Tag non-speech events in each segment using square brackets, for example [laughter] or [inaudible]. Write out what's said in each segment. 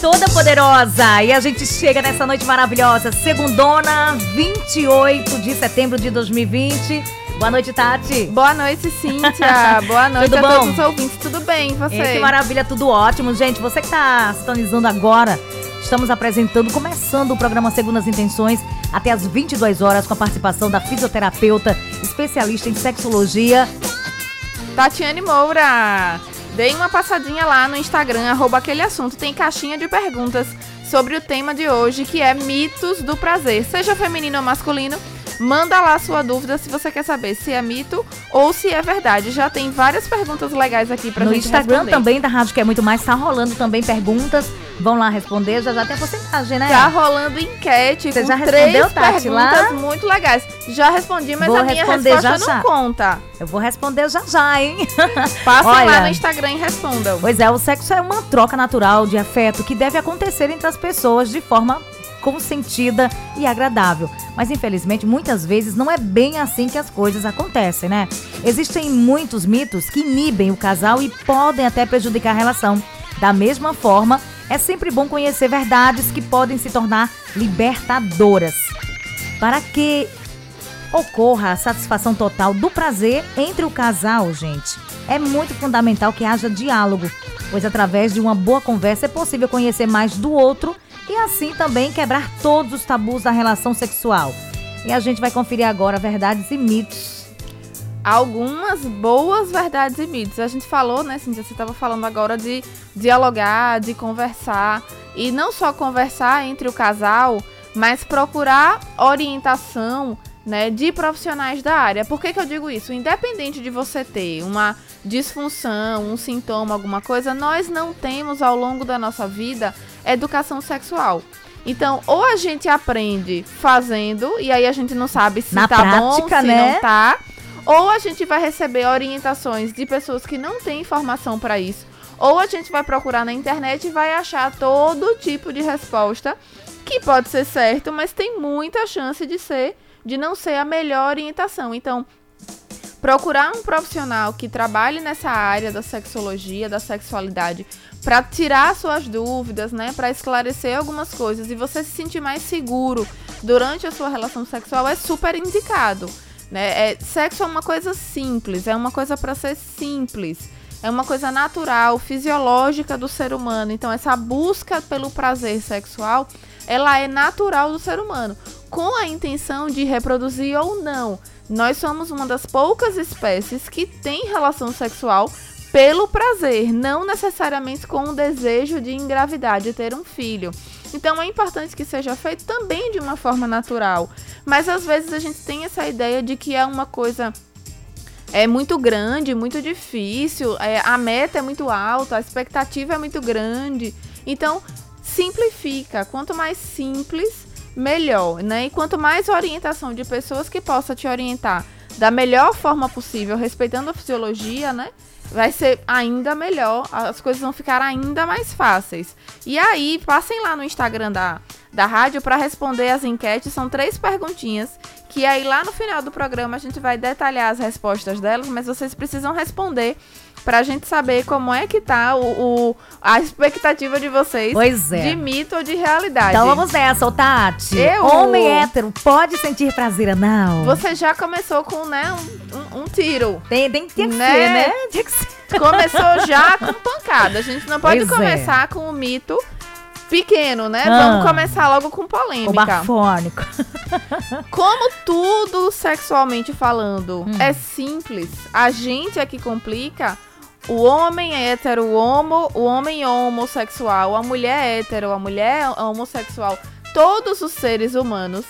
toda poderosa. E a gente chega nessa noite maravilhosa, segundona, 28 de setembro de 2020. Boa noite, Tati. Boa noite, Cíntia. [laughs] Boa noite tudo a bom? todos os ouvintes. Tudo bem, você? que maravilha, tudo ótimo. Gente, você que está sintonizando agora, estamos apresentando, começando o programa Segundas Intenções, até às 22 horas, com a participação da fisioterapeuta, especialista em sexologia, Tatiane Moura. Dei uma passadinha lá no Instagram, arroba aquele assunto. Tem caixinha de perguntas sobre o tema de hoje, que é mitos do prazer. Seja feminino ou masculino, manda lá sua dúvida se você quer saber se é mito ou se é verdade. Já tem várias perguntas legais aqui pra no gente Instagram responder. também da Rádio Que é Muito Mais, tá rolando também perguntas. Vão lá responder, já já tem a porcentagem, né? Tá rolando enquete Você com já três respondeu, Tati, perguntas lá? muito legais. Já respondi, mas Vou a minha resposta já, não já. conta. Eu vou responder já já, hein? [laughs] Passem Olha. lá no Instagram e respondam. Pois é, o sexo é uma troca natural de afeto que deve acontecer entre as pessoas de forma consentida e agradável. Mas infelizmente, muitas vezes não é bem assim que as coisas acontecem, né? Existem muitos mitos que inibem o casal e podem até prejudicar a relação. Da mesma forma, é sempre bom conhecer verdades que podem se tornar libertadoras. Para que ocorra a satisfação total do prazer entre o casal, gente. É muito fundamental que haja diálogo, pois através de uma boa conversa é possível conhecer mais do outro e assim também quebrar todos os tabus da relação sexual. E a gente vai conferir agora verdades e mitos. Algumas boas verdades e mitos. A gente falou, né, Cintia, você estava falando agora de dialogar, de conversar. E não só conversar entre o casal, mas procurar orientação né, de profissionais da área. Por que, que eu digo isso? Independente de você ter uma disfunção, um sintoma, alguma coisa, nós não temos ao longo da nossa vida educação sexual. Então, ou a gente aprende fazendo, e aí a gente não sabe se Na tá bom, prática, se né? não tá. Ou a gente vai receber orientações de pessoas que não têm informação para isso. Ou a gente vai procurar na internet e vai achar todo tipo de resposta que pode ser certo, mas tem muita chance de ser, de não ser a melhor orientação. Então, procurar um profissional que trabalhe nessa área da sexologia, da sexualidade, para tirar suas dúvidas, né, para esclarecer algumas coisas e você se sentir mais seguro durante a sua relação sexual é super indicado, né? É, sexo é uma coisa simples, é uma coisa para ser simples. É uma coisa natural, fisiológica do ser humano. Então, essa busca pelo prazer sexual, ela é natural do ser humano, com a intenção de reproduzir ou não. Nós somos uma das poucas espécies que tem relação sexual pelo prazer, não necessariamente com o desejo de engravidar, de ter um filho. Então é importante que seja feito também de uma forma natural. Mas às vezes a gente tem essa ideia de que é uma coisa é muito grande, muito difícil, é, a meta é muito alta, a expectativa é muito grande. Então, simplifica. Quanto mais simples, melhor, né? E quanto mais orientação de pessoas que possa te orientar da melhor forma possível, respeitando a fisiologia, né? Vai ser ainda melhor, as coisas vão ficar ainda mais fáceis. E aí, passem lá no Instagram da, da rádio para responder as enquetes. São três perguntinhas que aí lá no final do programa a gente vai detalhar as respostas delas, mas vocês precisam responder pra gente saber como é que tá o, o- a expectativa de vocês Pois é. de mito ou de realidade. Então vamos nessa, ô Tati. Eu- Homem hétero pode sentir prazer anal? Você já começou com, né, um, um- um tiro. Tem, tem, tinha que Né? ser, né? Tinha que ser. Começou já com pancada. A gente não pode Pois é. começar com o mito pequeno, né? Ah. Vamos começar logo com O polêmica. bafônico. Como tudo sexualmente falando Hum. é simples, a gente é que complica. O homem hétero, o homo, o homem homossexual, a mulher hétero, a mulher homossexual, todos os seres humanos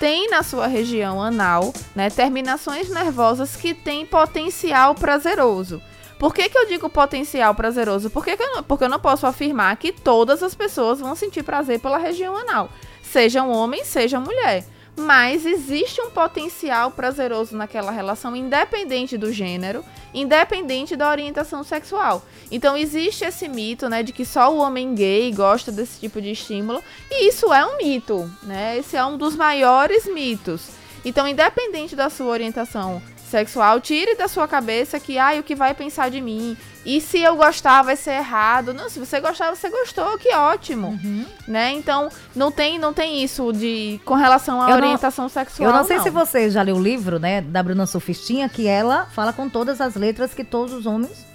têm na sua região anal, né, terminações nervosas que têm potencial prazeroso. Por que, que eu digo potencial prazeroso? Por que que eu não, porque eu não posso afirmar que todas as pessoas vão sentir prazer pela região anal. Sejam homem, seja mulher mas existe um potencial prazeroso naquela relação, independente do gênero, independente da orientação sexual. Então existe esse mito, né, de que só o homem gay gosta desse tipo de estímulo, e isso é um mito, né? Esse é um dos maiores mitos. Então, independente da sua orientação sexual, tire da sua cabeça que, ai, o que vai pensar de mim? E se eu gostar, vai ser errado. Não, se você gostar, você gostou, que ótimo. Uhum. Né? Então, não tem, não tem isso de com relação à eu orientação não, sexual. Eu não sei não. se você já leu o livro, né, da Bruna Sofistinha, que ela fala com todas as letras que todos os homens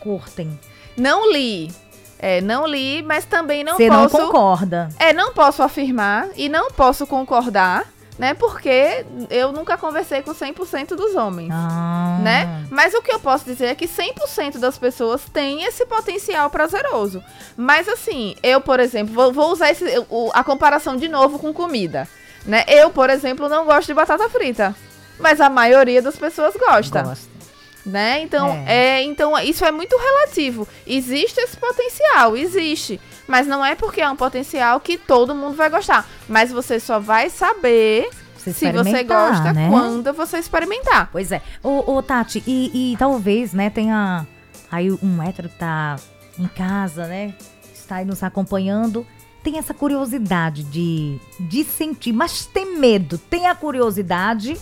curtem. Não li. É, não li, mas também não Você posso. Você não concorda. É, não posso afirmar e não posso concordar né? Porque eu nunca conversei com 100% dos homens, ah. né? Mas o que eu posso dizer é que 100% das pessoas têm esse potencial prazeroso. Mas assim, eu, por exemplo, vou, vou usar esse, a comparação de novo com comida, né? Eu, por exemplo, não gosto de batata frita, mas a maioria das pessoas gosta. Gosta. Né? Então, é. é. então, isso é muito relativo. Existe esse potencial, existe. Mas não é porque é um potencial que todo mundo vai gostar. Mas você só vai saber se você gosta né? quando você experimentar. Pois é. Ô, ô Tati, e, e, talvez, né, tenha aí um hétero que tá em casa, né? Está aí nos acompanhando. Tem essa curiosidade de, de sentir, mas tem medo. Tem a curiosidade,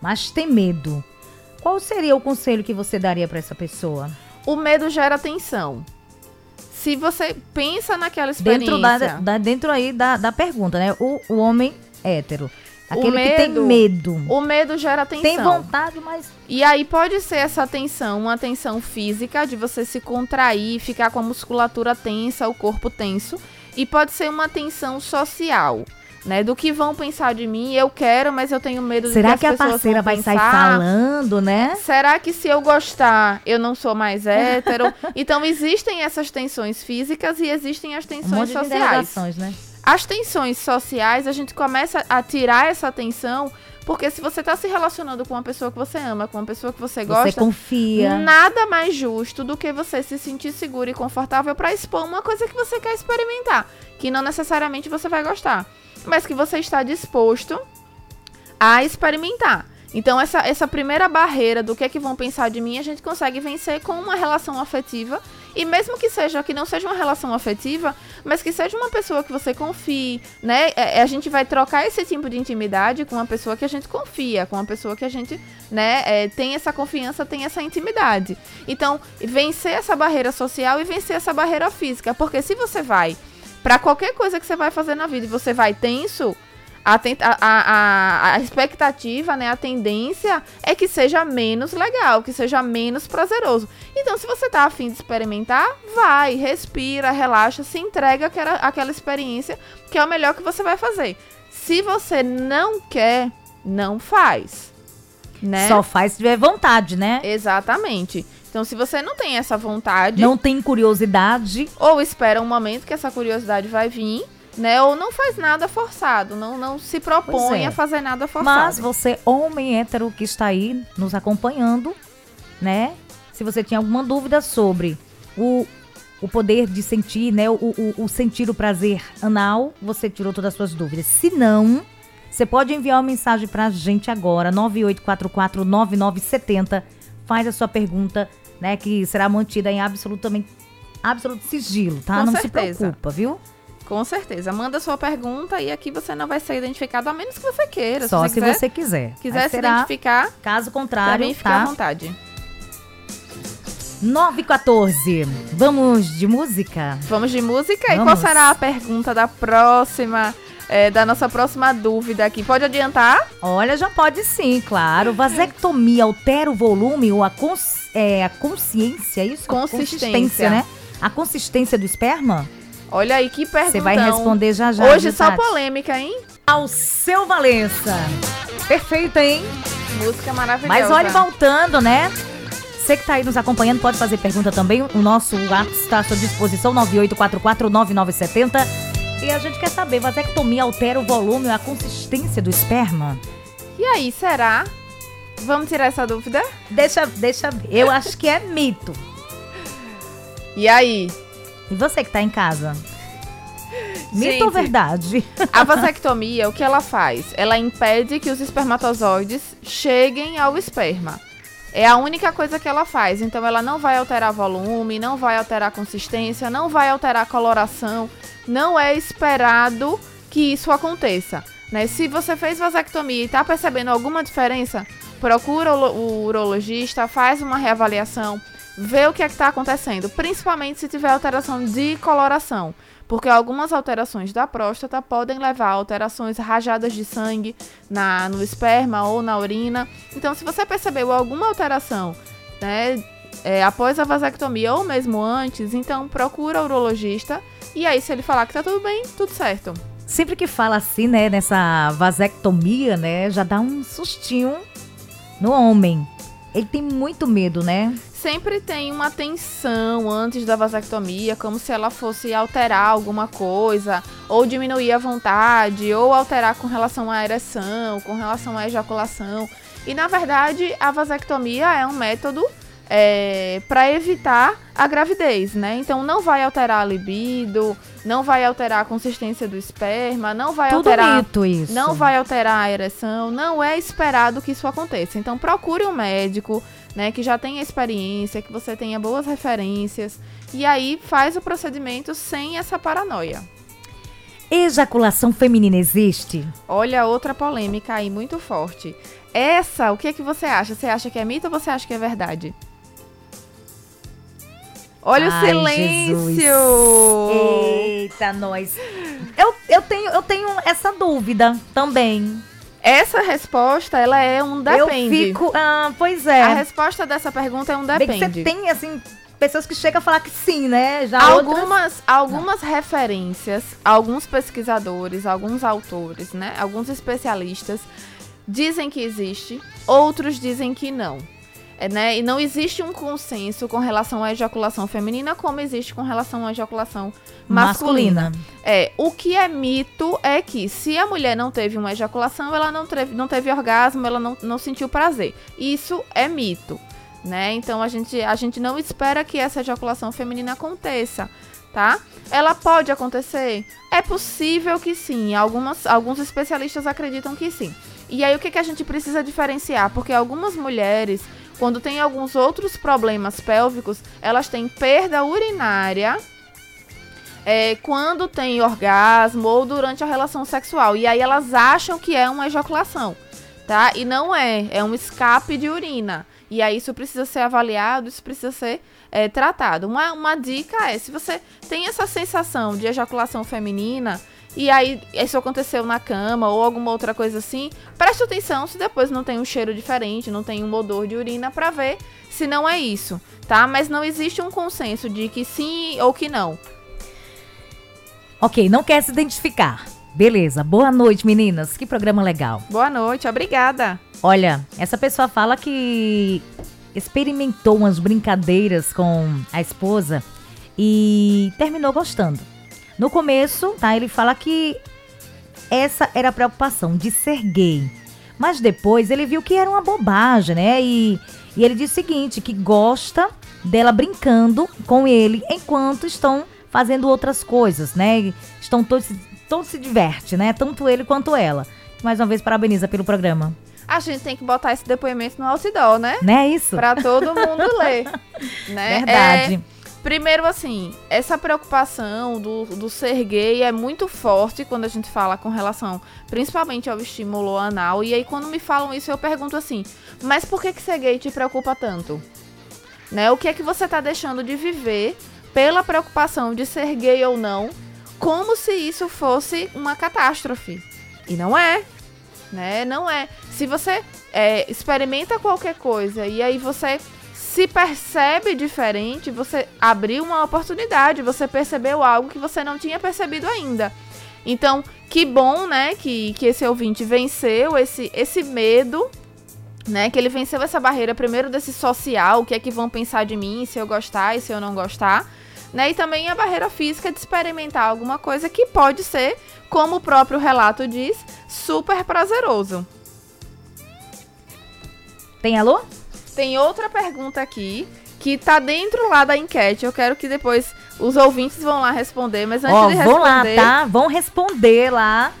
mas tem medo. Qual seria o conselho que você daria para essa pessoa? O medo gera tensão se você pensa naquela experiência. Dentro, da, da dentro aí da, da pergunta, né? O, o homem hétero. Aquele medo, que tem medo. O medo gera tensão. Tem vontade, mas. E aí pode ser essa tensão, uma tensão física, de você se contrair, ficar com a musculatura tensa, o corpo tenso. E pode ser uma tensão social né? Do que vão pensar de mim, eu quero, mas eu tenho medo Será de que, que a parceira vai pensar? sair falando, né? Será que se eu gostar, eu não sou mais [laughs] hétero? então existem essas tensões físicas e existem as tensões um sociais. né? As tensões sociais, a gente começa a tirar essa tensão porque se você está se relacionando com uma pessoa que você ama, com uma pessoa que você gosta, você confia. Nada mais justo do que você se sentir seguro e confortável para expor uma coisa que você quer experimentar, que não necessariamente você vai gostar mas que você está disposto a experimentar. Então, essa, essa primeira barreira do que é que vão pensar de mim, a gente consegue vencer com uma relação afetiva. E mesmo que seja que não seja uma relação afetiva, mas que seja uma pessoa que você confie, né? É, a gente vai trocar esse tipo de intimidade com uma pessoa que a gente confia, com uma pessoa que a gente, né, é, tem essa confiança, tem essa intimidade. Então, vencer essa barreira social e vencer essa barreira física. Porque se você vai para qualquer coisa que você vai fazer na vida e você vai tenso, a, a, a, expectativa, né, a tendência é que seja menos legal, que seja menos prazeroso. Então, se você tá afim de experimentar, vai, respira, relaxa, se entrega àquela, àquela experiência, que é o melhor que você vai fazer. Se você não quer, não faz. Né? Só faz se tiver vontade, né? Exatamente. Então, se você não tem essa vontade. Não tem curiosidade. Ou espera um momento que essa curiosidade vai vir. Né? Ou não faz nada forçado, não, não se propõe é. a fazer nada forçado. Mas você, homem hétero que está aí nos acompanhando, né? Se você tinha alguma dúvida sobre o, o poder de sentir, né? O, o, o sentir o prazer anal, você tirou todas as suas dúvidas. Se não, você pode enviar uma mensagem pra gente agora, 98449970. Faz a sua pergunta né? Que será mantida em absolutamente absoluto sigilo, tá? Com não certeza. se preocupa, viu? Com certeza. Manda sua pergunta e aqui você não vai ser identificado, a menos que você queira. Só se, se, quiser, você quiser. Quiser se identificar. Caso contrário, também fica tá? à vontade. 9 e 14. Vamos de música? Vamos de música? Vamos. E qual será a pergunta da próxima é, da nossa próxima dúvida aqui. Pode adiantar? Olha, já pode sim, claro. Vasectomia altera o volume ou a, cons é, a consciência, é isso? Consistência. consistência, né? A consistência do esperma? Olha aí, que pergunta. Você vai responder já já. Hoje só polêmica, hein? Ao seu Valença. Perfeito, hein? Música maravilhosa. Mas olha, voltando, né? Você que está aí nos acompanhando pode fazer pergunta também. O nosso WhatsApp está à sua disposição, 98449970. E a gente quer saber, vasectomia altera o volume ou a consistência do esperma? E aí, será? Vamos tirar essa dúvida? Deixa, deixa. Eu acho que é mito. E aí? E você que tá em casa? Mito Gente, ou verdade? A vasectomia, o que ela faz? Ela impede que os espermatozoides cheguem ao esperma. É a única coisa que ela faz. Então ela não vai alterar volume, não vai alterar consistência, não vai alterar coloração. Não é esperado que isso aconteça. Né? Se você fez vasectomia e está percebendo alguma diferença, procura o, urologista, faz uma reavaliação, vê o que é está acontecendo. Principalmente se tiver alteração de coloração porque algumas alterações da próstata podem levar a alterações rajadas de sangue na, no esperma ou na urina. Então, se você percebeu alguma alteração, né, é, após a vasectomia ou mesmo antes, então procura o urologista e aí se ele falar que tá tudo bem, tudo certo. Sempre que fala assim, né, nessa vasectomia, né, já dá um sustinho no homem. Ele tem muito medo, né? sempre tem uma tensão antes da vasectomia, como se ela fosse alterar alguma coisa, ou diminuir a vontade, ou alterar com relação à ereção, com relação à ejaculação. E na verdade, a vasectomia é um método é, para evitar a gravidez, né? Então não vai alterar a libido, não vai alterar a consistência do esperma, não vai Tudo alterar, mito isso. não vai alterar a ereção, não é esperado que isso aconteça. Então procure um médico, né, que já tenha experiência, que você tenha boas referências e aí faz o procedimento sem essa paranoia. Ejaculação feminina existe? Olha outra polêmica aí muito forte. Essa, o que é que você acha? Você acha que é mito ou você acha que é verdade? Olha Ai, o silêncio! Jesus. Eita, nós. Eu, eu, tenho, eu tenho essa dúvida também. Essa resposta, ela é um depende. Eu fico. Ah, pois é. A resposta dessa pergunta é um Bem depende. que você tem, assim, pessoas que chegam a falar que sim, né? Já outras- Algumas, algumas referências, alguns pesquisadores, alguns autores, né? Alguns especialistas dizem que existe, outros dizem que não. É, né? E não existe um consenso com relação à ejaculação feminina como existe com relação à ejaculação masculina. É, o que é mito é que se a mulher não teve uma ejaculação, ela não teve, não teve orgasmo, ela não, não sentiu prazer. Isso é mito, né? Então a gente, a gente não espera que essa ejaculação feminina aconteça, tá? Ela pode acontecer? É possível que sim. Algumas, alguns especialistas acreditam que sim. E aí o que, que a gente precisa diferenciar? Porque algumas mulheres, quando tem alguns outros problemas pélvicos, elas têm perda urinária é, quando tem orgasmo ou durante a relação sexual. E aí elas acham que é uma ejaculação, tá? E não é, é um escape de urina. E aí isso precisa ser avaliado, isso precisa ser é, tratado. Uma, uma dica é, se você tem essa sensação de ejaculação feminina, e aí isso aconteceu na cama ou alguma outra coisa assim, preste atenção se depois não tem um cheiro diferente, não tem um odor de urina pra ver se não é isso, tá? Mas não existe um consenso de que sim ou que não. Ok, não quer se identificar. Beleza, boa noite, meninas. Que programa legal. Boa noite, obrigada. Olha, essa pessoa fala que experimentou umas brincadeiras com a esposa e terminou gostando. No começo, tá? Ele fala que essa era a preocupação de ser gay. Mas depois ele viu que era uma bobagem, né? E, e ele diz o seguinte, que gosta dela brincando com ele enquanto estão fazendo outras coisas, né? Estão todos, todos se diverte, né? Tanto ele quanto ela. Mais uma vez, parabeniza pelo programa. A gente tem que botar esse depoimento no outdoor, né? Não é isso? Pra todo mundo ler. [laughs] Né? Verdade. É, primeiro, assim, essa preocupação do, do ser gay é muito forte quando a gente fala com relação, principalmente ao estímulo anal. E aí, quando me falam isso, eu pergunto assim: mas por que, que ser gay te preocupa tanto? Né? O que é que você tá deixando de viver pela preocupação de ser gay ou não, como se isso fosse uma catástrofe? E não é. Né? Não é. Se você é, experimenta qualquer coisa e aí você se percebe diferente, você abriu uma oportunidade, você percebeu algo que você não tinha percebido ainda. Então, que bom, né, que, que esse ouvinte venceu esse, esse medo, né, que ele venceu essa barreira primeiro desse social, o que é que vão pensar de mim, se eu gostar e se eu não gostar, né, e também a barreira física de experimentar alguma coisa que pode ser, como o próprio relato diz, super prazeroso. Tem alô? Tem outra pergunta aqui que tá dentro lá da enquete. Eu quero que depois os ouvintes vão lá responder, mas antes de vão lá, responder, tá? Vão responder lá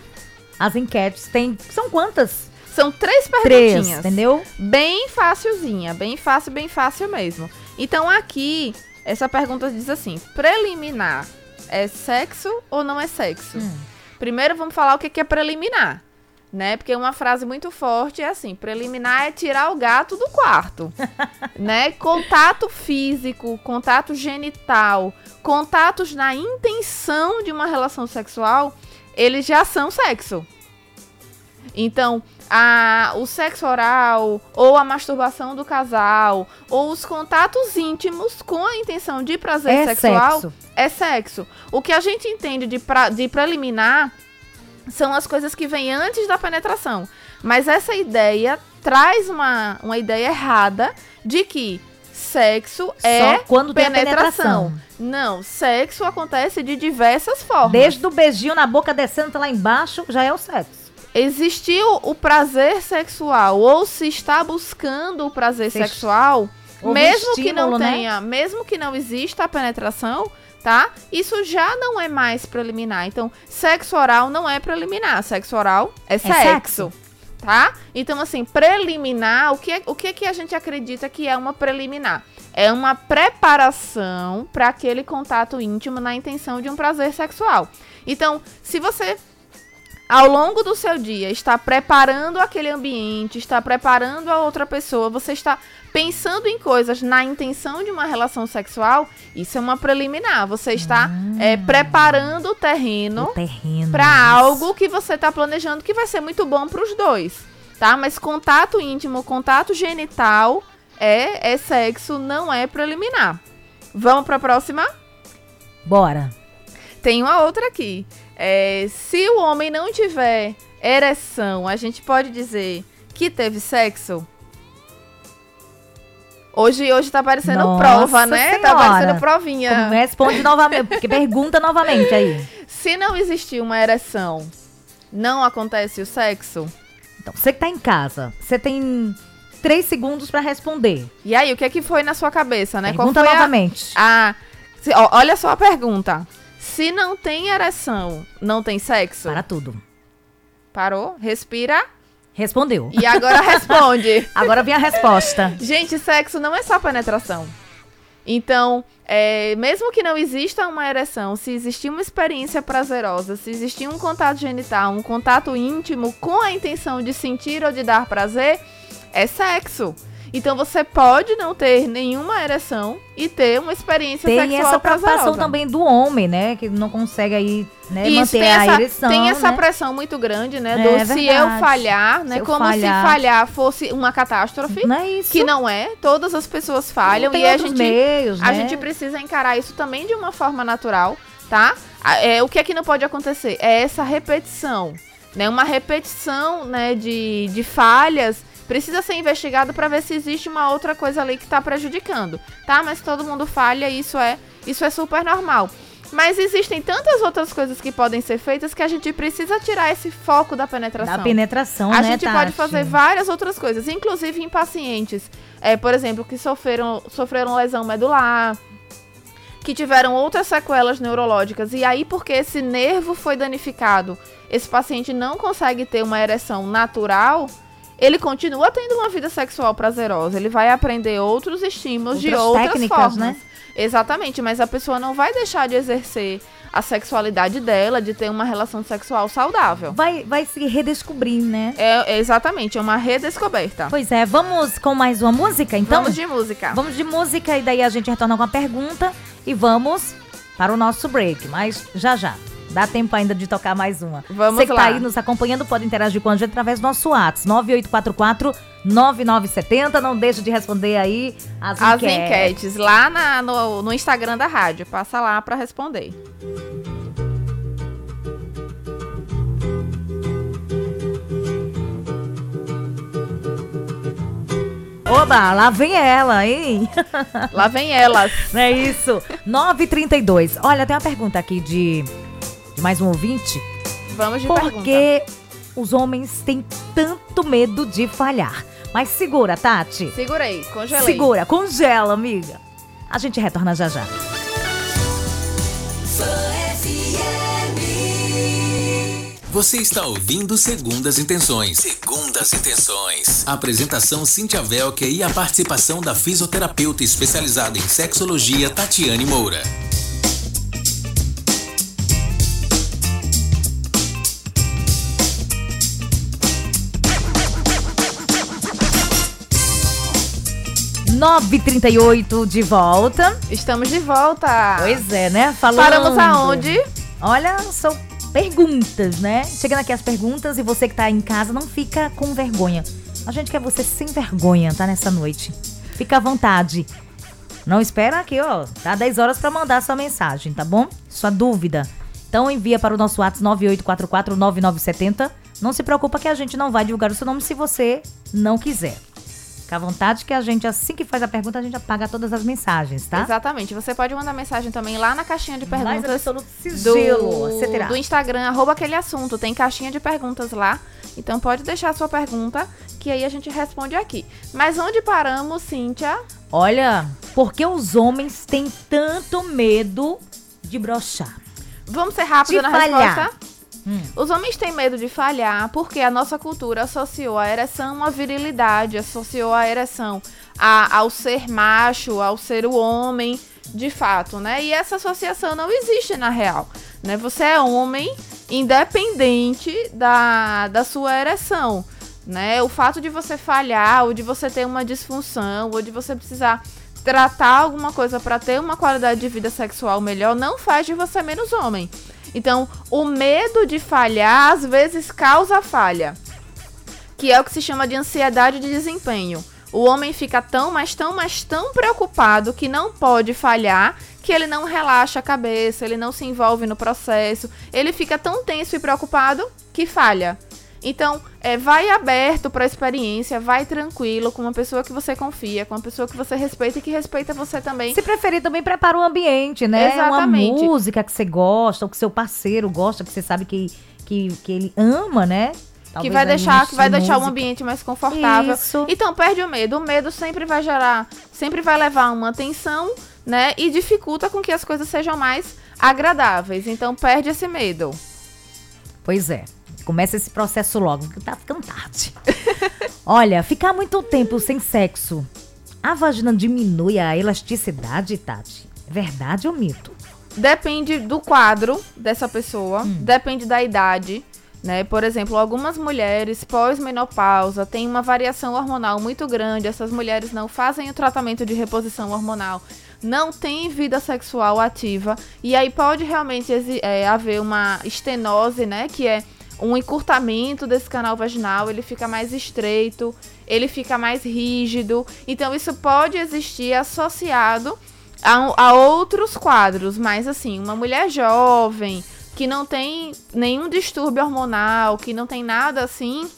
as enquetes. Tem. São quantas? são três Três, perguntinhas. entendeu? Bem facilzinha, bem fácil, bem fácil mesmo. Então aqui, essa pergunta diz assim: preliminar é sexo ou não é sexo? Hum. Primeiro vamos falar o que é preliminar, né? Porque uma frase muito forte é assim: preliminar é tirar o gato do quarto, [laughs] né? Contato físico, contato genital, contatos na intenção de uma relação sexual, eles já são sexo. Então, a, o sexo oral, ou a masturbação do casal, ou os contatos íntimos com a intenção de prazer É sexual sexo. é sexo. O que a gente entende de, pra, de preliminar são as coisas que vêm antes da penetração. Mas essa ideia traz uma, uma ideia errada de que sexo é Só quando tem a penetração. penetração. Não, sexo acontece de diversas formas. Desde o beijinho na boca descendo lá embaixo, já é o sexo. Existiu o prazer sexual ou se está buscando o prazer Se- sexual, Houve mesmo que não estímulo, né? tenha, mesmo que não exista a penetração, tá? Isso já não é mais preliminar. Então, sexo oral não é preliminar, sexo oral é sexo. sexo. Tá? Então, assim, preliminar, o que, é, o que é que a gente acredita que é uma preliminar? É uma preparação para aquele contato íntimo na intenção de um prazer sexual. Então, se você ao longo do seu dia está preparando aquele ambiente, está preparando a outra pessoa, você está pensando em coisas na intenção de uma relação sexual, isso é uma preliminar. Você está é, preparando o terreno terreno. para algo que você está planejando que vai ser muito bom para os dois, tá? Mas contato íntimo, contato genital é, é sexo, não é preliminar. Vamos para a próxima? Bora. Tem uma outra aqui. É, se o homem não tiver ereção, a gente pode dizer que teve sexo? Hoje, hoje tá parecendo Nossa prova, né? Tá Senhora. parecendo provinha. Responde novamente, porque pergunta novamente aí. [laughs] Se não existir uma ereção, não acontece o sexo? Então, você que tá em casa, você tem três segundos pra responder. E aí, o que é que foi na sua cabeça, né? Pergunta a- novamente. a... se- ó, olha só a pergunta. Se não tem ereção, não tem sexo? Para tudo. Parou? Respira. Respondeu. E agora [laughs] responde. Agora vem a resposta. Gente, sexo não é só penetração. Então, é, mesmo que não exista uma ereção, se existir uma experiência prazerosa, se existir um contato genital, um contato íntimo com a intenção de sentir ou de dar prazer, é sexo. Então você pode não ter nenhuma ereção e ter uma experiência Tem sexual essa preocupação prazerosa. também do homem, né? Que não consegue aí né, Isso, manter a essa, ereção. tem essa né? pressão muito grande, né? É, do se eu falhar, né? Se como falhar. se falhar fosse uma catástrofe. Não é isso. Que não é, todas as pessoas falham e a gente, meios, a né? gente precisa encarar isso também de uma forma natural, tá? É, o que é que não pode acontecer? É essa repetição, né? Uma repetição, né, de, de falhas precisa ser investigado para ver se existe uma outra coisa ali que está prejudicando, tá? Mas todo mundo falha isso é, isso é super normal. Mas existem tantas outras coisas que podem ser feitas que a gente precisa tirar esse foco da penetração. Da penetração, A né, gente Tati? pode fazer várias outras coisas, inclusive em pacientes, é, por exemplo, que sofreram, sofreram lesão medular, que tiveram outras sequelas neurológicas, e aí porque esse nervo foi danificado, esse paciente não consegue ter uma ereção natural, ele continua tendo uma vida sexual prazerosa, ele vai aprender outros estímulos de Outras outras técnicas, formas. né? Exatamente, mas a pessoa não vai deixar de exercer a sexualidade dela, de ter uma relação sexual saudável. Vai, vai se redescobrir, né? É exatamente, é uma redescoberta. Pois é, vamos com mais uma música, então? Vamos de música. Vamos de música e daí a gente retorna com a pergunta e vamos para o nosso break, mas já já. Dá tempo ainda de tocar mais uma. Vamos Você que lá. tá aí nos acompanhando pode interagir com a gente através do nosso WhatsApp, 9844 9970. Não deixe de responder aí as, As enquetes. enquetes lá na- no, no Instagram da rádio. Passa lá pra responder. Oba, lá vem ela, hein? Lá vem elas. Não [laughs] é isso? 932. Olha, tem uma pergunta aqui de mais um ouvinte. Vamos de Por pergunta. que os homens têm tanto medo de falhar? Mas segura, Tati. Segurei, congelei. Segura, congela, amiga. A gente retorna já já. Você está ouvindo Segundas Intenções. Segundas Intenções. A apresentação Cíntia Velker e a participação da fisioterapeuta especializada em sexologia Tatiane Moura. Nove trinta e oito de volta. Estamos de volta. Pois é, né? Falando. Paramos aonde? Olha, são perguntas, né? Chegando aqui as perguntas e você que tá em casa não fica com vergonha. A gente quer você sem vergonha, tá? Nessa noite. Fica à vontade. Não espera aqui, ó. Tá 10 horas para mandar sua mensagem, tá bom? Sua dúvida. Então envia para o nosso WhatsApp 98449970. Não se preocupa que a gente não vai divulgar o seu nome se você não quiser. Fica à vontade que a gente, assim que faz a pergunta, a gente apaga todas as mensagens, tá? Exatamente. Você pode mandar mensagem também lá na caixinha de perguntas sigilo, do, etc. do Instagram, arroba aquele assunto. Tem caixinha de perguntas lá. Então pode deixar a sua pergunta, que aí a gente responde aqui. Mas onde paramos, Cíntia? Olha, por que os homens têm tanto medo de brochar? Vamos ser rápido De na falhar. resposta? Hum. Os homens têm medo de falhar porque a nossa cultura associou a ereção à virilidade, associou a ereção a- ao ser macho, ao ser o homem, de fato, né? E essa associação não existe na real, né? Você é homem independente da, da sua ereção, né? O fato de você falhar ou de você ter uma disfunção ou de você precisar tratar alguma coisa para ter uma qualidade de vida sexual melhor não faz de você menos homem. Então, o medo de falhar às vezes causa falha, que é o que se chama de ansiedade de desempenho. O homem fica tão, mas tão, mas tão preocupado que não pode falhar, que ele não relaxa a cabeça, ele não se envolve no processo, ele fica tão tenso e preocupado que falha. Então, é, vai aberto para a experiência, vai tranquilo, com uma pessoa que você confia, com uma pessoa que você respeita e que respeita você também. Se preferir, também prepara o ambiente, né? Exatamente. Uma música que você gosta, ou que seu parceiro gosta, que você sabe que, que, que ele ama, né? que Talvez vai aí deixar, um que vai deixar o ambiente mais confortável. Isso. Então perde o medo. O medo sempre vai gerar, sempre vai levar a uma tensão, né? E dificulta com que as coisas sejam mais agradáveis. Então perde esse medo. Pois é. Começa esse processo logo, porque tá ficando tarde. [laughs] Olha, ficar muito tempo sem sexo, a vagina diminui a elasticidade, Tati? Verdade ou mito? Depende do quadro dessa pessoa, depende da idade. Né? Por exemplo, algumas mulheres pós-menopausa têm uma variação hormonal muito grande. Essas mulheres não fazem o tratamento de reposição hormonal, não têm vida sexual ativa. E aí pode realmente é, haver uma estenose, né? Que é um encurtamento desse canal vaginal, ele fica mais estreito, ele fica mais rígido. Então, isso pode existir associado a, a outros quadros, mas assim, uma mulher jovem que não tem nenhum distúrbio hormonal, que não tem nada assim,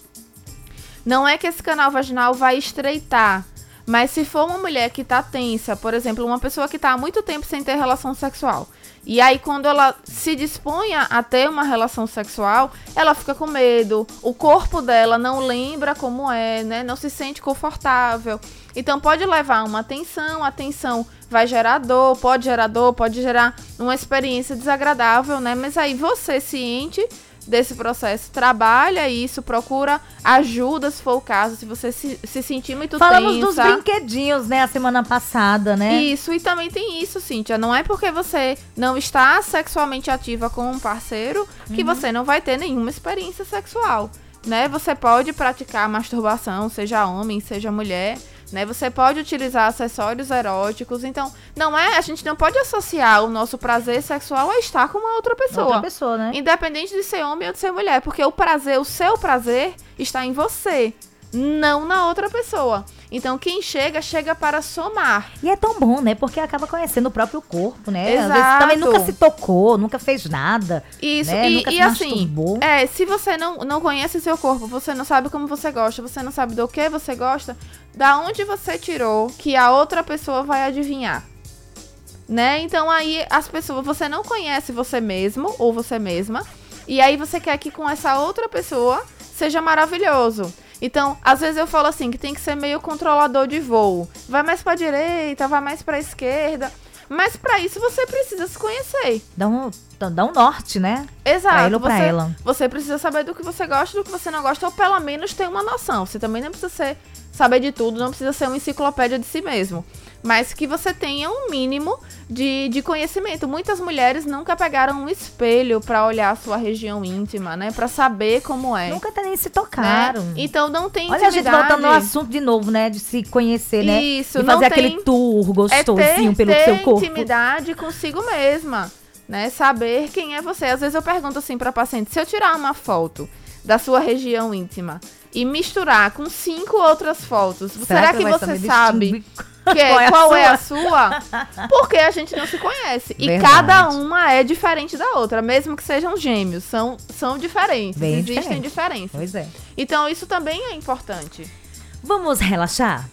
não é que esse canal vaginal vai estreitar. Mas se for uma mulher que tá tensa, por exemplo, uma pessoa que tá há muito tempo sem ter relação sexual, e aí quando ela se dispõe a- ter uma relação sexual, ela fica com medo, o corpo dela não lembra como é, né? Não se sente confortável. Então pode levar uma tensão, a tensão vai gerar dor, pode gerar dor, pode gerar uma experiência desagradável, né? Mas aí você ciente desse processo, trabalha isso, procura ajuda se for o caso, se você se, se sentir muito Falamos dos tensa. brinquedinhos, né, a semana passada, né? Isso, e também tem isso, Cíntia. Não é porque você não está sexualmente ativa com um parceiro que você não vai ter nenhuma experiência sexual. Né? Você pode praticar masturbação, seja homem, seja mulher. Né? Você pode utilizar acessórios eróticos. Então, não é. A gente não pode associar o nosso prazer sexual a estar com uma outra pessoa. Outra pessoa, né? Independente de ser homem ou de ser mulher. Porque o prazer, o seu prazer, está em você, não na outra pessoa. Então, quem chega, chega para somar. E é tão bom, né? Porque acaba conhecendo o próprio corpo, né? Às vezes Exato. também nunca se tocou, nunca fez nada. Isso, né? e, nunca e se assim, masturbou. é, se você não, não conhece seu corpo, você não sabe como você gosta, você não sabe do que você gosta, da onde você tirou que a outra pessoa vai adivinhar? Né? Então aí as pessoas, você não conhece você mesmo ou você mesma, e aí você quer que com essa outra pessoa seja maravilhoso. Então, às vezes eu falo assim que tem que ser meio controlador de voo. Vai mais para direita, vai mais para esquerda. Mas para isso você precisa se conhecer. Dá um, dá um norte, né? Exato. Pra ele ou você, pra ela. Você precisa saber do que você gosta, do que você não gosta, ou pelo menos ter uma noção. Você também não precisa ser, saber de tudo, não precisa ser uma enciclopédia de si mesmo. Mas que você tenha um mínimo de, de conhecimento. Muitas mulheres nunca pegaram um espelho para olhar a sua região íntima, né? Para saber como é. Nunca até nem se né? tocaram. Então não tem Olha a gente intimidade. voltando no assunto de novo, né? De se conhecer, né? Isso, e não fazer aquele tour é gostosinho ter, pelo ter seu corpo. intimidade consigo mesma, né? Saber quem é você. Às vezes eu pergunto assim para paciente, se eu tirar uma foto da sua região íntima e misturar com cinco outras fotos, será, que, vai você sabe é- qual é a qual é a sua? Porque a gente não se conhece. E Verdade. cada uma é diferente da outra, mesmo que sejam gêmeos, são, são diferentes, Bem existem diferente. diferenças. Pois é. Então isso também é importante. Vamos relaxar?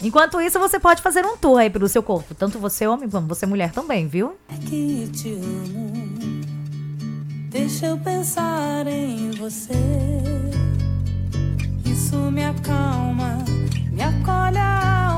Enquanto isso, você pode fazer um tour aí pelo seu corpo. Tanto você homem como você mulher também, viu? que te amo. Deixa eu pensar em você. Isso me acalma, me acolhe a alma.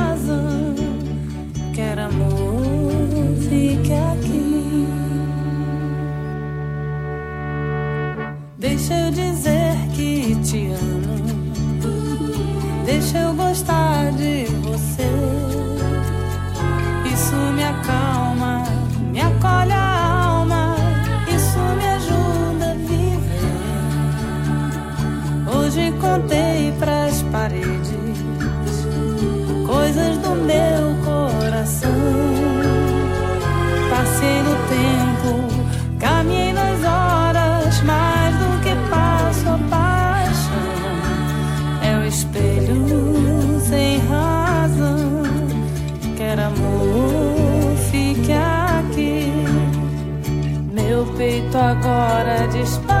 Deixa eu gostar de agora dispara.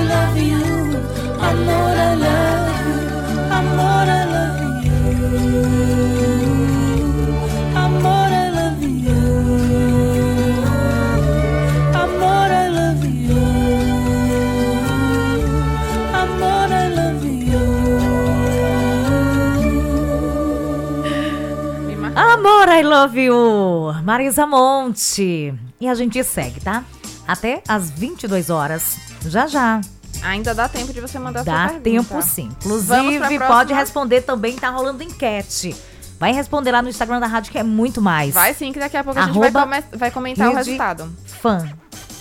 You! Marisa Monte. E a gente segue, tá? Até às 22 horas. Já já. Ainda dá tempo de você mandar sua Dá pergunta. tempo sim. Inclusive, pode responder também, tá rolando enquete. Vai responder lá no Instagram da rádio que é muito mais. Vai sim, que daqui a pouco a gente vai, vai comentar o Rede- resultado. Fã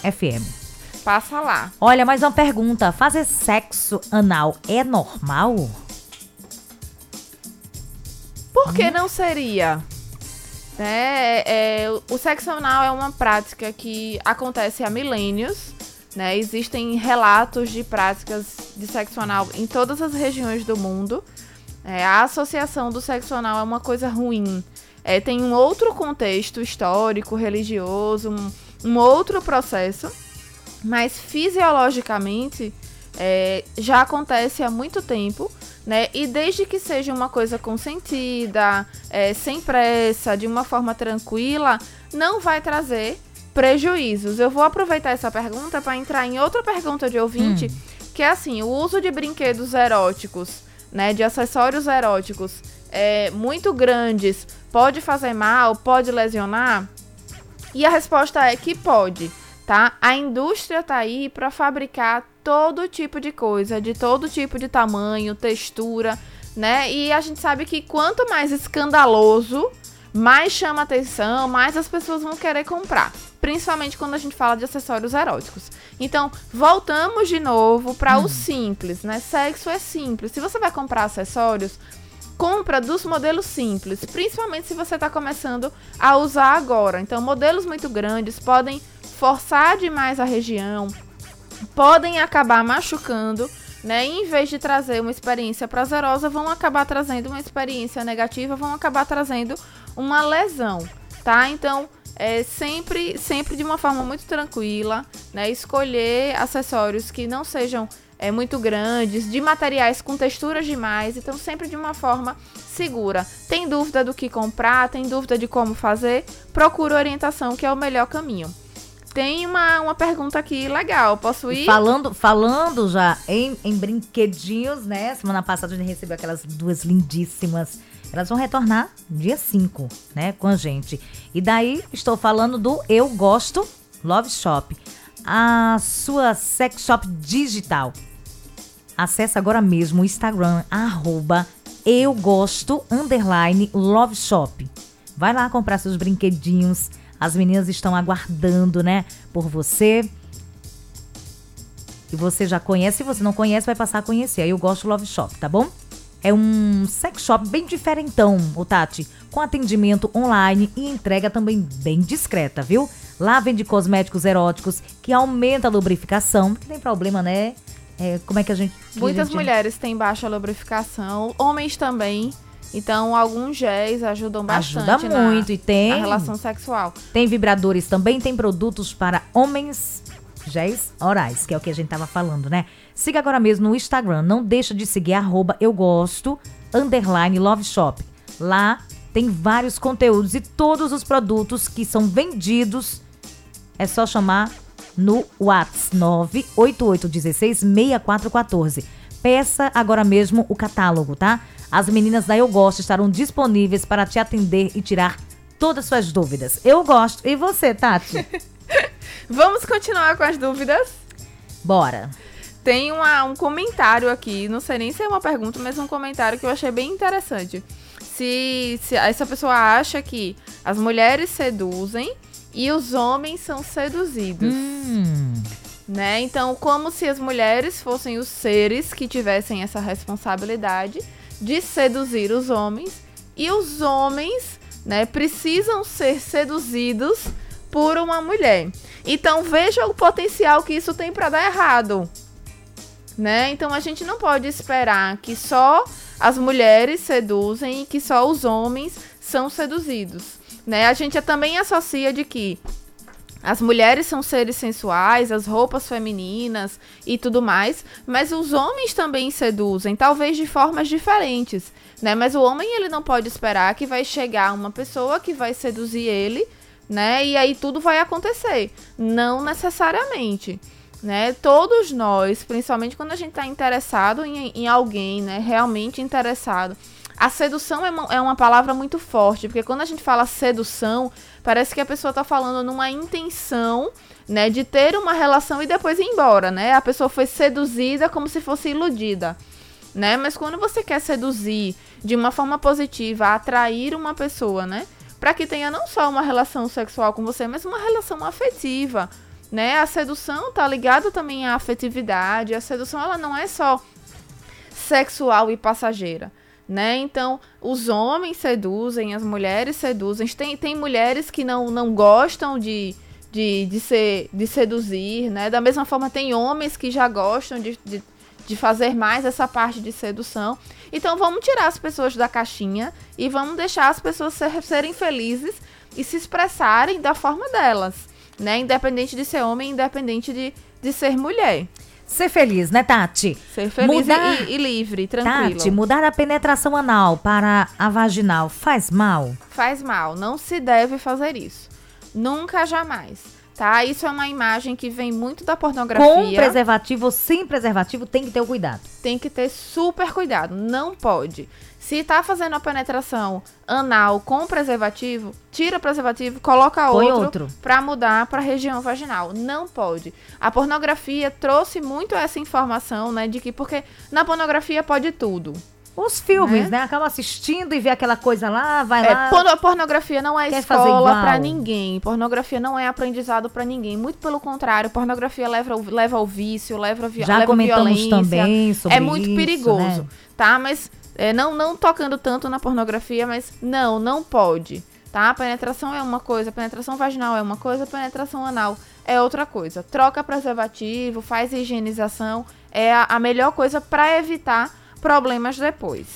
FM. Passa lá. Olha, mais uma pergunta. Fazer sexo anal é normal? Por que não seria? Né, é, é, o sexo anal é uma prática que acontece há milênios. Né? Existem relatos de práticas de sexo anal em todas as regiões do mundo. É, a associação do sexo anal é uma coisa ruim. é, tem um outro contexto histórico, religioso, um, um outro processo, mas fisiologicamente é, já acontece há muito tempo, né? E desde que seja uma coisa consentida, é, sem pressa, de uma forma tranquila, não vai trazer prejuízos. Eu vou aproveitar essa pergunta para entrar em outra pergunta de ouvinte, hum. que é assim: o uso de brinquedos eróticos, né? De acessórios eróticos é, muito grandes pode fazer mal, pode lesionar? E a resposta é que pode, tá? A indústria tá aí para fabricar todo tipo de coisa, de todo tipo de tamanho, textura, né? E a gente sabe que quanto mais escandaloso, mais chama atenção, mais as pessoas vão querer comprar. Principalmente quando a gente fala de acessórios eróticos. Então, voltamos de novo para o uhum. simples, né? Sexo é simples. Se você vai comprar acessórios, compra dos modelos simples, principalmente se você está começando a usar agora. Então, modelos muito grandes podem forçar demais a região, podem acabar machucando, né? E em vez de trazer uma experiência prazerosa, vão acabar trazendo uma experiência negativa, vão acabar trazendo uma lesão, tá? Então, é sempre, sempre de uma forma muito tranquila, né? Escolher acessórios que não sejam é, muito grandes, de materiais com texturas demais, então sempre de uma forma segura. Tem dúvida do que comprar, tem dúvida de como fazer, procura orientação que é o melhor caminho. Tem uma, uma pergunta aqui legal, posso ir? Falando, falando já em, em brinquedinhos, né? Semana passada a gente recebeu aquelas duas lindíssimas. Elas vão retornar dia 5, né, com a gente. E daí estou falando do Eu Gosto Love Shop, a sua sex shop digital. Acesse agora mesmo o Instagram, arroba eu gosto, underline, love shop. Vai lá comprar seus brinquedinhos. As meninas estão aguardando, né, por você. E você já conhece, se você não conhece, vai passar a conhecer. Eu gosto Love Shop, tá bom? É um sex shop bem diferentão, o Tati, com atendimento online e entrega também bem discreta, viu? Lá vende cosméticos eróticos que aumenta a lubrificação, que tem problema, né? É, como é que a gente. Muitas gente... mulheres têm baixa lubrificação, homens também. Então, alguns géis ajudam bastante. Ajuda muito na, e tem. Na relação sexual. Tem vibradores também, tem produtos para homens géis orais, que é o que a gente tava falando, né? Siga agora mesmo no Instagram. Não deixa de seguir arroba eu gosto, underline love shop. Lá tem vários conteúdos e todos os produtos que são vendidos. É só chamar no WhatsApp 988166414. Peça agora mesmo o catálogo, tá? As meninas da Eu Gosto estarão disponíveis para te atender e tirar todas as suas dúvidas. Eu gosto. E você, Tati? [laughs] Vamos continuar com as dúvidas? Bora. Tem uma, um comentário aqui, não sei nem se é uma pergunta, mas um comentário que eu achei bem interessante. Se, se essa pessoa acha que as mulheres seduzem e os homens são seduzidos. Hum. Né? Então, como se as mulheres fossem os seres que tivessem essa responsabilidade de seduzir os homens e os homens, né, precisam ser seduzidos por uma mulher. Então, veja o potencial que isso tem para dar errado. Né? Então, a gente não pode esperar que só as mulheres seduzem e que só os homens são seduzidos né? A gente também associa de que as mulheres são seres sensuais, as roupas femininas e tudo mais, mas os homens também seduzem, talvez de formas diferentes, né? Mas o homem ele não pode esperar que vai chegar uma pessoa que vai seduzir ele, né? E aí tudo vai acontecer. Não necessariamente. Né? Todos nós, principalmente quando a gente está interessado em, em alguém, né? Realmente interessado, a sedução é uma, é uma palavra muito forte, porque quando a gente fala sedução, parece que a pessoa tá falando numa intenção, né, de ter uma relação e depois ir embora, né? A pessoa foi seduzida como se fosse iludida, né? Mas quando você quer seduzir de uma forma positiva, atrair uma pessoa, né? Para que tenha não só uma relação sexual com você, mas uma relação afetiva, né? A sedução tá ligada também à afetividade. A sedução ela não é só sexual e passageira né? Então, os homens seduzem, as mulheres seduzem. Tem, tem mulheres que não, não gostam de, de, de, ser, de seduzir, né? Da mesma forma, tem homens que já gostam de, de, de fazer mais essa parte de sedução. Então vamos tirar as pessoas da caixinha e vamos deixar as pessoas ser, serem felizes e se expressarem da forma delas, né? Independente de ser homem, independente de, de ser mulher. Ser feliz, né, Tati? Ser feliz Mudar- e, e livre, tranquilo. Tati, mudar a penetração anal para a vaginal faz mal? faz mal, não se deve fazer isso. Nunca, jamais. Tá? Isso é uma imagem que vem muito da Com pornografia. preservativo ou sem preservativo, tem que ter o cuidado. Tem que ter super cuidado. Não pode. Se tá fazendo a penetração anal com preservativo, tira o preservativo, coloca outro, outro. pra mudar pra região vaginal. Não pode. A pornografia trouxe muito essa informação, né, de que porque na pornografia pode tudo. Os filmes, Né? né? Acaba assistindo e vê aquela coisa lá, vai É, lá. porno- pornografia não é Quer escola pra ninguém. Pornografia não é aprendizado pra ninguém. Muito pelo contrário, pornografia leva, ao- leva ao vício, leva, a vi Já leva à comentamos violência. também sobre É muito isso, perigoso, né? tá? Mas é, não, não tocando tanto na pornografia, mas não, não pode, tá? Penetração é uma coisa, penetração vaginal é uma coisa, penetração anal é outra coisa. Troca preservativo, faz higienização, é a, a melhor coisa pra evitar problemas depois.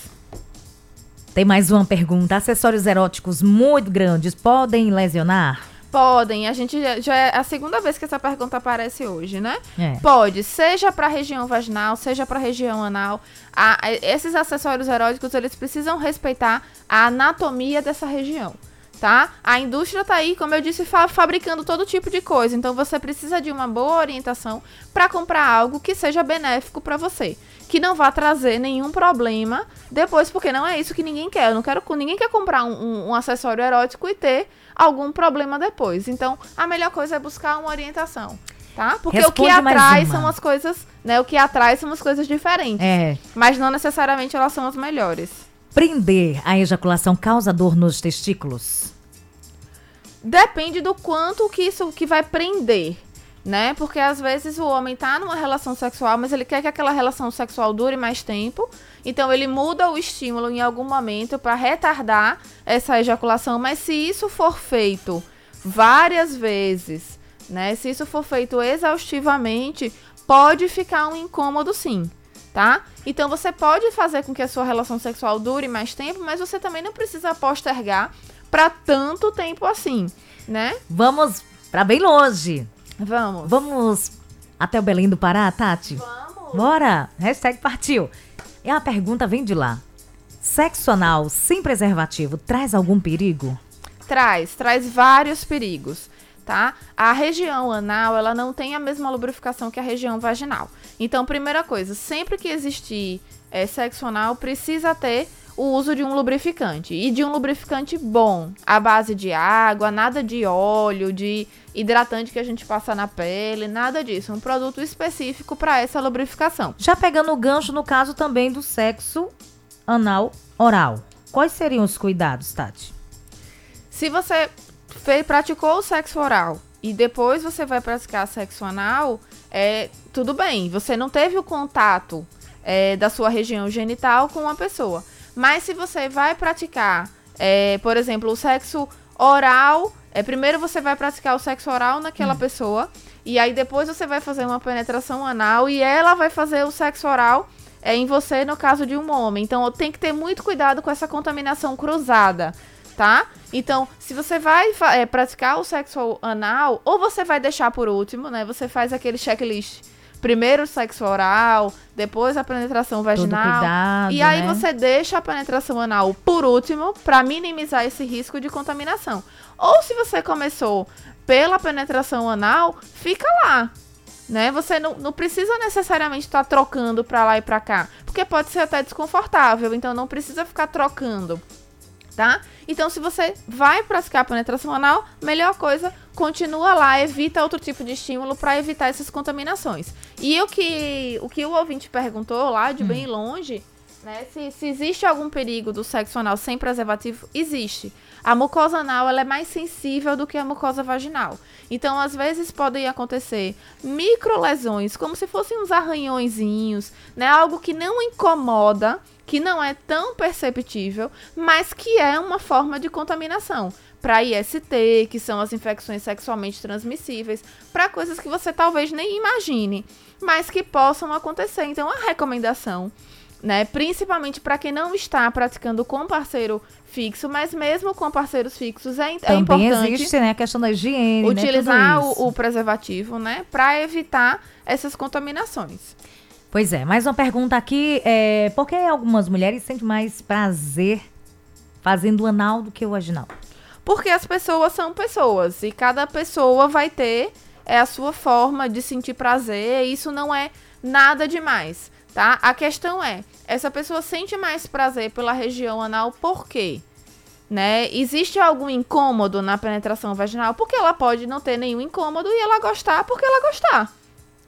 Tem mais uma pergunta. Acessórios eróticos muito grandes podem lesionar? Podem, a gente já, é a segunda vez que essa pergunta aparece hoje, né? É. Pode, seja para região vaginal, seja para região anal. A- a- esses acessórios eróticos, eles precisam respeitar a anatomia dessa região, tá? A indústria tá aí, como eu disse, fa- fabricando todo tipo de coisa. Então você precisa de uma boa orientação para comprar algo que seja benéfico para você, que não vá trazer nenhum problema depois, porque não é isso que ninguém quer. Eu não quero, ninguém quer comprar um, um- acessório erótico e ter algum problema depois. Então, a melhor coisa é buscar uma orientação. Tá? Porque o que Responde atrai são as coisas, né? O que atrai são as coisas diferentes. É. Mas não necessariamente elas são as melhores. Prender a ejaculação causa dor nos testículos? Depende do quanto que isso que vai prender, né? Porque às vezes o homem tá numa relação sexual, mas ele quer que aquela relação sexual dure mais tempo. Então ele muda o estímulo em algum momento para retardar essa ejaculação, mas se isso for feito várias vezes, né? Se isso for feito exaustivamente, pode ficar um incômodo sim, tá? Então você pode fazer com que a sua relação sexual dure mais tempo, mas você também não precisa postergar para tanto tempo assim, né? Vamos pra bem longe. Vamos. Vamos até o Belém do Pará, Tati? Vamos. Bora! Hashtag partiu. E a pergunta vem de lá. Sexo anal sem preservativo traz algum perigo? Traz, traz vários perigos, tá? A região anal, ela não tem a mesma lubrificação que a região vaginal. Então, primeira coisa, sempre que existir é, sexo anal, precisa ter o uso de um lubrificante. E de um lubrificante bom, à base de água, nada de óleo, de hidratante que a gente passa na pele, nada disso. Um produto específico para essa lubrificação. Já pegando o gancho no caso também do sexo anal oral. Quais seriam os cuidados, Tati? Se você fe- praticou o sexo oral e depois você vai praticar sexo anal, é tudo bem. Você não teve o contato é, da sua região genital com uma pessoa. Mas se você vai praticar, é, por exemplo, o sexo oral, é, primeiro você vai praticar o sexo oral naquela pessoa e aí depois você vai fazer uma penetração anal e ela vai fazer o sexo oral é, em você no caso de um homem. Então tem que ter muito cuidado com essa contaminação cruzada, tá? Então, se você vai é, praticar o sexo anal, ou você vai deixar por último, né? Você faz aquele checklist. Primeiro o sexo oral, depois a penetração vaginal. cuidado, e aí né? você deixa a penetração anal por último para minimizar esse risco de contaminação. Ou se você começou pela penetração anal, fica lá. Né? Você não, não precisa necessariamente estar trocando para lá e para cá, porque pode ser até desconfortável, então não precisa ficar trocando, tá? Então se você vai praticar a penetração anal, melhor coisa, continua lá, evita outro tipo de estímulo para evitar essas contaminações. E o que o que o ouvinte perguntou lá de bem longe, Né? Se, se existe algum perigo do sexo anal sem preservativo, existe. A mucosa anal ela é mais sensível do que a mucosa vaginal. Então, às vezes podem acontecer microlesões, como se fossem uns arranhõezinhos, né? Algo que não incomoda, que não é tão perceptível, mas que é uma forma de contaminação. Para IST, que são as infecções sexualmente transmissíveis, para coisas que você talvez nem imagine, mas que possam acontecer. Então, a recomendação né? Principalmente para quem não está praticando com parceiro fixo, mas mesmo com parceiros fixos é, é Também importante existe, né, a questão da higiene, né, utilizar isso. o, o preservativo, né, para evitar essas contaminações. Pois é, mais uma pergunta aqui, é, por que algumas mulheres sentem mais prazer fazendo anal do que o vaginal? Porque as pessoas são pessoas e cada pessoa vai ter é, a sua forma de sentir prazer, e isso não é nada demais, tá? A questão é, essa pessoa sente mais prazer pela região anal por quê? Né? Existe algum incômodo na penetração vaginal? Porque ela pode não ter nenhum incômodo e ela gostar porque ela gostar.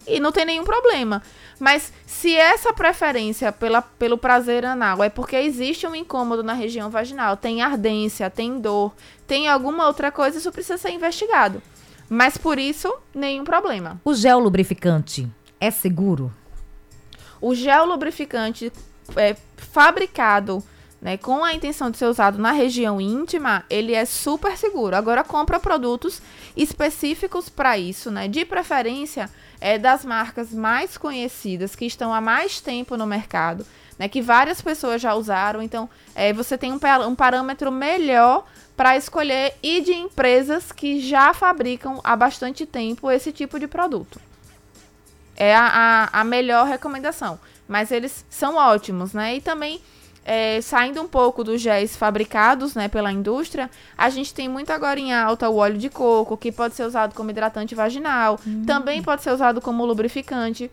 E não tem nenhum problema. Mas se essa preferência pela, pelo prazer anal é porque existe um incômodo na região vaginal, tem ardência, tem dor, tem alguma outra coisa, isso precisa ser investigado. Mas por isso, nenhum problema. O gel lubrificante é seguro? O gel lubrificante é fabricado né, com a intenção de ser usado na região íntima, ele é super seguro. Agora compra produtos específicos para isso, né? De preferência é das marcas mais conhecidas que estão há mais tempo no mercado, né? Que várias pessoas já usaram. Então, é, você tem um, um parâmetro melhor para escolher e de empresas que já fabricam há bastante tempo esse tipo de produto é a, a, a melhor recomendação. Mas eles são ótimos, né? E também, é, saindo um pouco dos géis fabricados né, pela indústria, a gente tem muito agora em alta o óleo de coco, que pode ser usado como hidratante vaginal, também pode ser usado como lubrificante.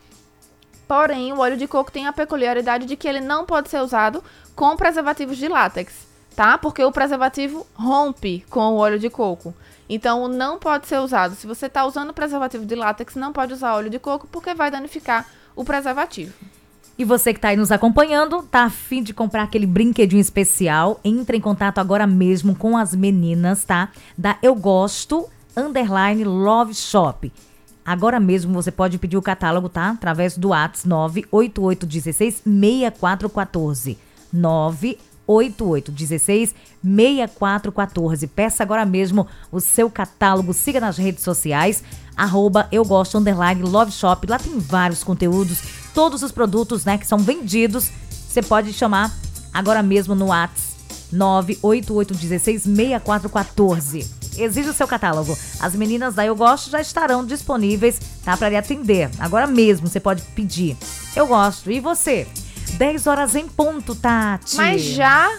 Porém, o óleo de coco tem a peculiaridade de que ele não pode ser usado com preservativos de látex, tá? Porque o preservativo rompe com o óleo de coco. Então, não pode ser usado. Se você está usando preservativo de látex, não pode usar óleo de coco porque vai danificar o preservativo. E você que está aí nos acompanhando, tá afim de comprar aquele brinquedinho especial? Entre em contato agora mesmo com as meninas, tá? Da Eu Gosto Underline Love Shop. Agora mesmo você pode pedir o catálogo, tá? Através do WhatsApp 98816 6414. 98816 6414. Peça agora mesmo o seu catálogo. Siga nas redes sociais, arroba eu gosto underline love shop. Lá tem vários conteúdos, todos os produtos, né, que são vendidos. Você pode chamar agora mesmo no WhatsApp 98816 6414. Exige o seu catálogo. As meninas da Eu Gosto já estarão disponíveis, tá? Para lhe atender. Agora mesmo você pode pedir. Eu gosto. E você? 10 horas em ponto, Tati. Mas já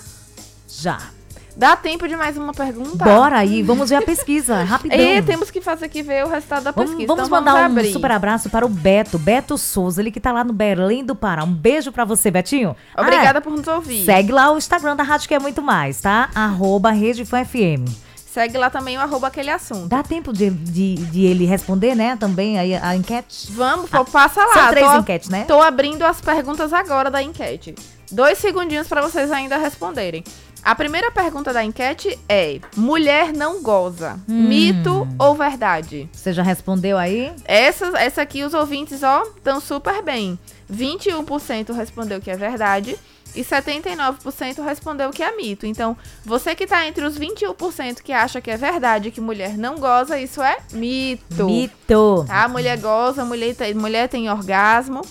Já. Dá tempo de mais uma pergunta? Bora aí, vamos ver a pesquisa, [laughs] rapidão. E temos que fazer aqui ver o resultado da Vamos, pesquisa. vamos então mandar vamos um super abraço para o Beto, Beto Souza, ele que tá lá no Berlim do Pará. Um beijo pra você, Betinho. Obrigada Ah, por nos ouvir. Segue lá o Instagram da Rádio que é muito mais, tá? Arroba Rede Fã FM. Segue lá também o arroba aquele assunto. Dá tempo de, de, de ele responder, né? Também aí a enquete. Vamos, pô, passa lá. São três tô, enquetes, né? Tô abrindo as perguntas agora da enquete. Dois segundinhos para vocês ainda responderem. A primeira pergunta da enquete é: mulher não goza. Hum. Mito ou verdade? Você já respondeu aí? Essa, essa aqui os ouvintes, ó, estão super bem. 21% respondeu que é verdade e 79% respondeu que é mito. Então, você que tá entre os 21% que acha que é verdade que mulher não goza, isso é mito. Mito. Tá? Mulher goza, mulher tem, mulher tem orgasmo.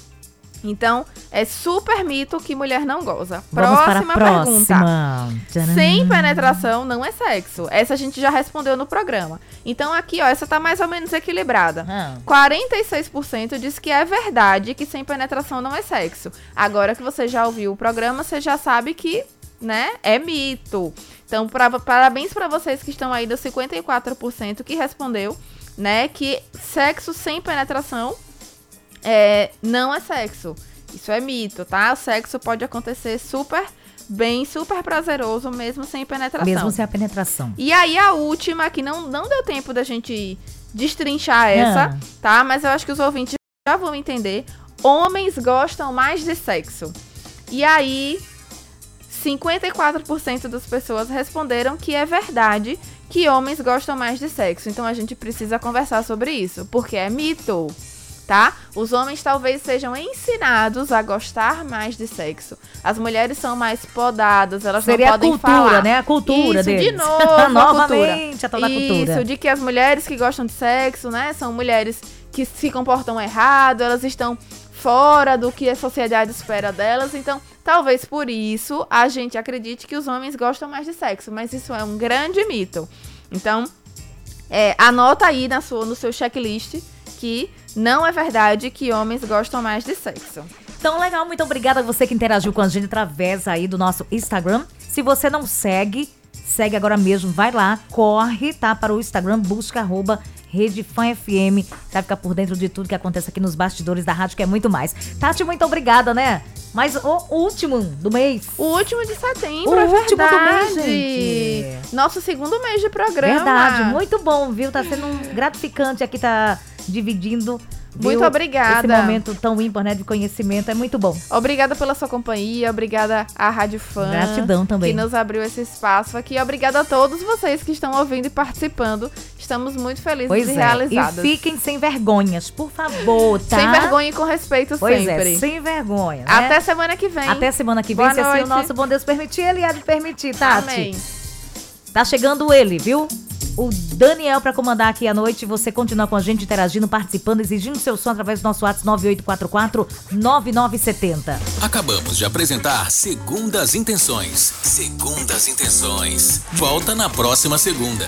Então, é super mito que mulher não goza. Próxima para a pergunta. próxima. Tcharam. Sem penetração não é sexo. Essa a gente já respondeu no programa. Então aqui, ó, essa tá mais ou menos equilibrada. Ah. 46% diz que é verdade que sem penetração não é sexo. Agora que você já ouviu o programa, você já sabe que, né, é mito. Então, pra- parabéns pra vocês que estão aí dos 54% que respondeu, né, que sexo sem penetração é, não é sexo. Isso é mito, tá? O sexo pode acontecer super bem, super prazeroso, mesmo sem penetração. Mesmo sem a penetração. E aí a última, que não, não deu tempo da gente destrinchar essa, Ah. tá? Mas eu acho que os ouvintes já vão entender. Homens gostam mais de sexo. E aí, 54% das pessoas responderam que é verdade que homens gostam mais de sexo. Então a gente precisa conversar sobre isso, porque é mito, tá? Os homens talvez sejam ensinados a gostar mais de sexo. As mulheres são mais podadas, elas Seria não podem a cultura, falar. né? A cultura Isso, deles. de [laughs] novo, a Novamente, cultura. a tal da cultura. Isso, de que as mulheres que gostam de sexo, né, são mulheres que se comportam errado, elas estão fora do que a sociedade espera delas. Então, talvez por isso a gente acredite que os homens gostam mais de sexo, mas isso é um grande mito. Então, é, anota aí na sua, no seu checklist que não é verdade que homens gostam mais de sexo. Então, legal, muito obrigada a você que interagiu com a gente através aí do nosso Instagram. Se você não segue, segue agora mesmo, vai lá, corre, tá, para o Instagram, busca arroba Rede Fã FM, vai ficar por dentro de tudo que acontece aqui nos bastidores da rádio, que é muito mais. Tati, muito obrigada, né? Mas o último do mês. O último de setembro, O é último do verdade. mês, gente. Nosso segundo mês de programa. Verdade, muito bom, viu? Tá sendo um gratificante aqui, tá dividindo. Muito obrigada. Esse momento tão ímpar, né, de conhecimento, é muito bom. Obrigada pela sua companhia, obrigada à Rádio Fã. Gratidão também. Que nos abriu esse espaço aqui. Obrigada a todos vocês que estão ouvindo e participando. Estamos muito felizes Pois e é. realizadas. E fiquem sem vergonhas, por favor, tá? Sem vergonha e com respeito Pois sempre. é, sem vergonha. né? Até semana que vem. Até semana que vem, Boa se assim o nosso bom Deus permitir, ele há de permitir, Tati. Amém. Tá chegando ele, viu? O Daniel pra comandar aqui a noite. Você continua com a gente interagindo, participando, exigindo seu som através do nosso WhatsApp 9844-9970. Acabamos de apresentar Segundas Intenções. Segundas Intenções. Volta na próxima segunda.